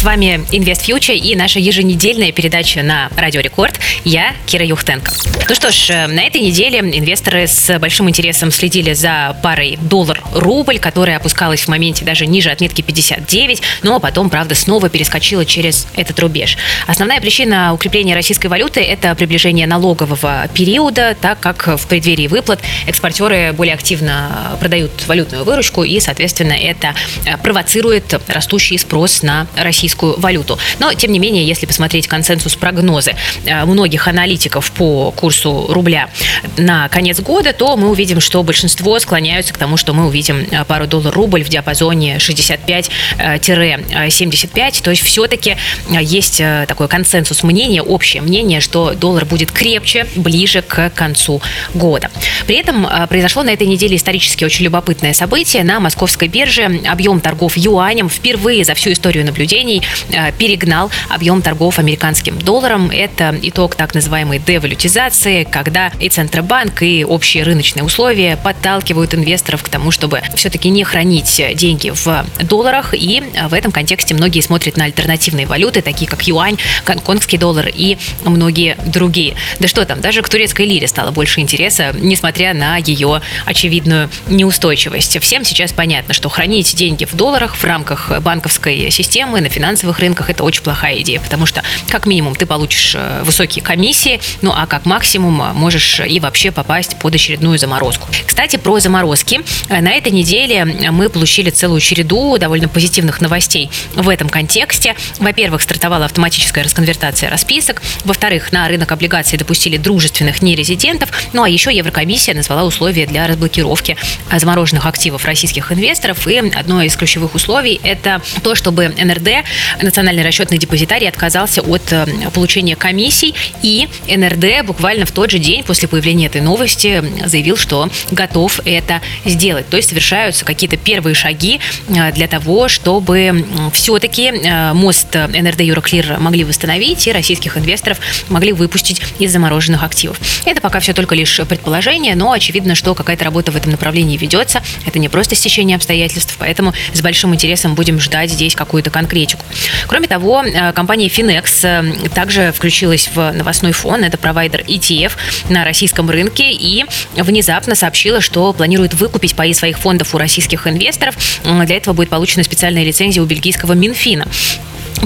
С вами Инвест Фьючер и наша еженедельная передача на Радио Рекорд. Я Кира Юхтенко. Ну что ж, э, на этой неделе инвесторы с большим интересом следили за парой доллар-рубль, которая опускалась в моменте даже ниже отметки 59, но потом, правда, снова перескочила через этот рубеж. Основная причина укрепления российской валюты – это приближение налогового периода, так как в преддверии выплат экспортеры более активно продают валютную выручку, и, соответственно, это э, провоцирует растущий спрос на российскую российскую валюту. Но, тем не менее, если посмотреть консенсус прогнозы э, многих аналитиков по курсу рубля на конец года, то мы увидим, что большинство склоняются к тому, что мы увидим э, пару доллар-рубль в диапазоне 65-75. То есть все-таки э, есть такой консенсус мнения, общее мнение, что доллар будет крепче ближе к концу года. При этом произошло на этой неделе исторически очень любопытное событие. На московской бирже объем торгов юанем впервые за всю историю наблюдений Э, перегнал объем торгов американским долларом. Это итог так называемой девалютизации, когда и Центробанк, и общие рыночные условия подталкивают инвесторов к тому, чтобы все-таки не хранить деньги в долларах. И в этом контексте многие смотрят на альтернативные валюты, такие как юань, гонконгский доллар и многие другие. Да что там, даже к турецкой лире стало больше интереса, несмотря на ее очевидную неустойчивость. Всем сейчас понятно, что хранить деньги в долларах в рамках банковской системы на финансовых рынках это очень плохая идея, потому что как минимум ты получишь э, высокие комиссии, ну а как максимум э, можешь и вообще попасть под очередную заморозку. Кстати, про заморозки. Э, на этой неделе мы получили целую череду довольно позитивных новостей в этом контексте. Во-первых, стартовала автоматическая расконвертация расписок. Во-вторых, на рынок облигаций допустили дружественных нерезидентов. Ну а еще Еврокомиссия назвала условия для разблокировки замороженных активов российских инвесторов. И одно из ключевых условий – это то, чтобы НРД Национальный расчетный депозитарий отказался от э, получения комиссий, и НРД буквально в тот же день после появления этой новости заявил, что готов это сделать. То есть совершаются какие-то первые шаги э, для того, чтобы все-таки э, мост НРД Юроклир могли восстановить и российских инвесторов могли выпустить из замороженных активов. Это пока все только лишь предположение, но очевидно, что какая-то работа в этом направлении ведется. Это не просто стечение обстоятельств, поэтому с большим интересом будем ждать здесь какую-то конкретику. Кроме того, э, компания Finex э, также включилась в новостной фон. Это провайдер ETF на российском рынке и внезапно сообщила, что планирует выкупить паи своих фондов у российских инвесторов. Для этого будет получена специальная лицензия у бельгийского Минфина.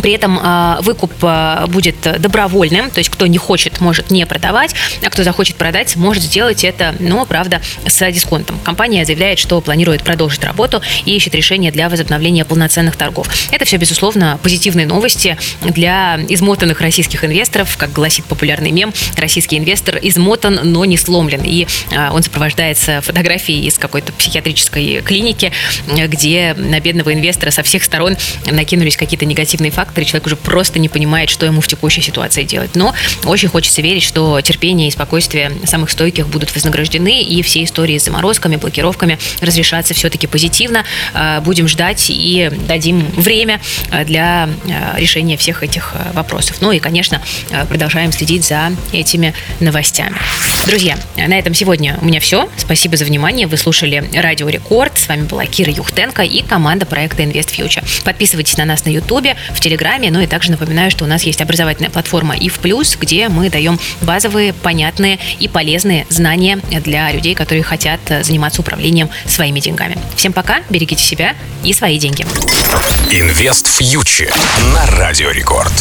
При этом э, выкуп э, будет добровольным, то есть кто не хочет, может не продавать, а кто захочет продать, может сделать это, но, правда, с дисконтом. Компания заявляет, что планирует продолжить работу и ищет решение для возобновления полноценных торгов. Это все, безусловно, позитивные новости для измотанных российских инвесторов. Как гласит популярный мем, российский инвестор измотан, но не сломлен. И э, он сопровождается фотографией из какой-то психиатрической клиники, где на бедного инвестора со всех сторон накинулись какие-то негативные факторы, факторы, человек уже просто не понимает, что ему в текущей ситуации делать. Но очень хочется верить, что терпение и спокойствие самых стойких будут вознаграждены, и все истории с заморозками, блокировками разрешатся все-таки позитивно. А, будем ждать и дадим время а, для а, решения всех этих вопросов. Ну и, конечно, продолжаем следить за этими новостями. Друзья, на этом сегодня у меня все. Спасибо за внимание. Вы слушали Радио Рекорд. С вами была Кира Юхтенко и команда проекта Invest Future. Подписывайтесь на нас на YouTube, в Телеграме Телеграме. Ну и также напоминаю, что у нас есть образовательная платформа и в плюс, где мы даем базовые, понятные и полезные знания для людей, которые хотят заниматься управлением своими деньгами. Всем пока, берегите себя и свои деньги. Инвест фьючер на Радио Рекорд.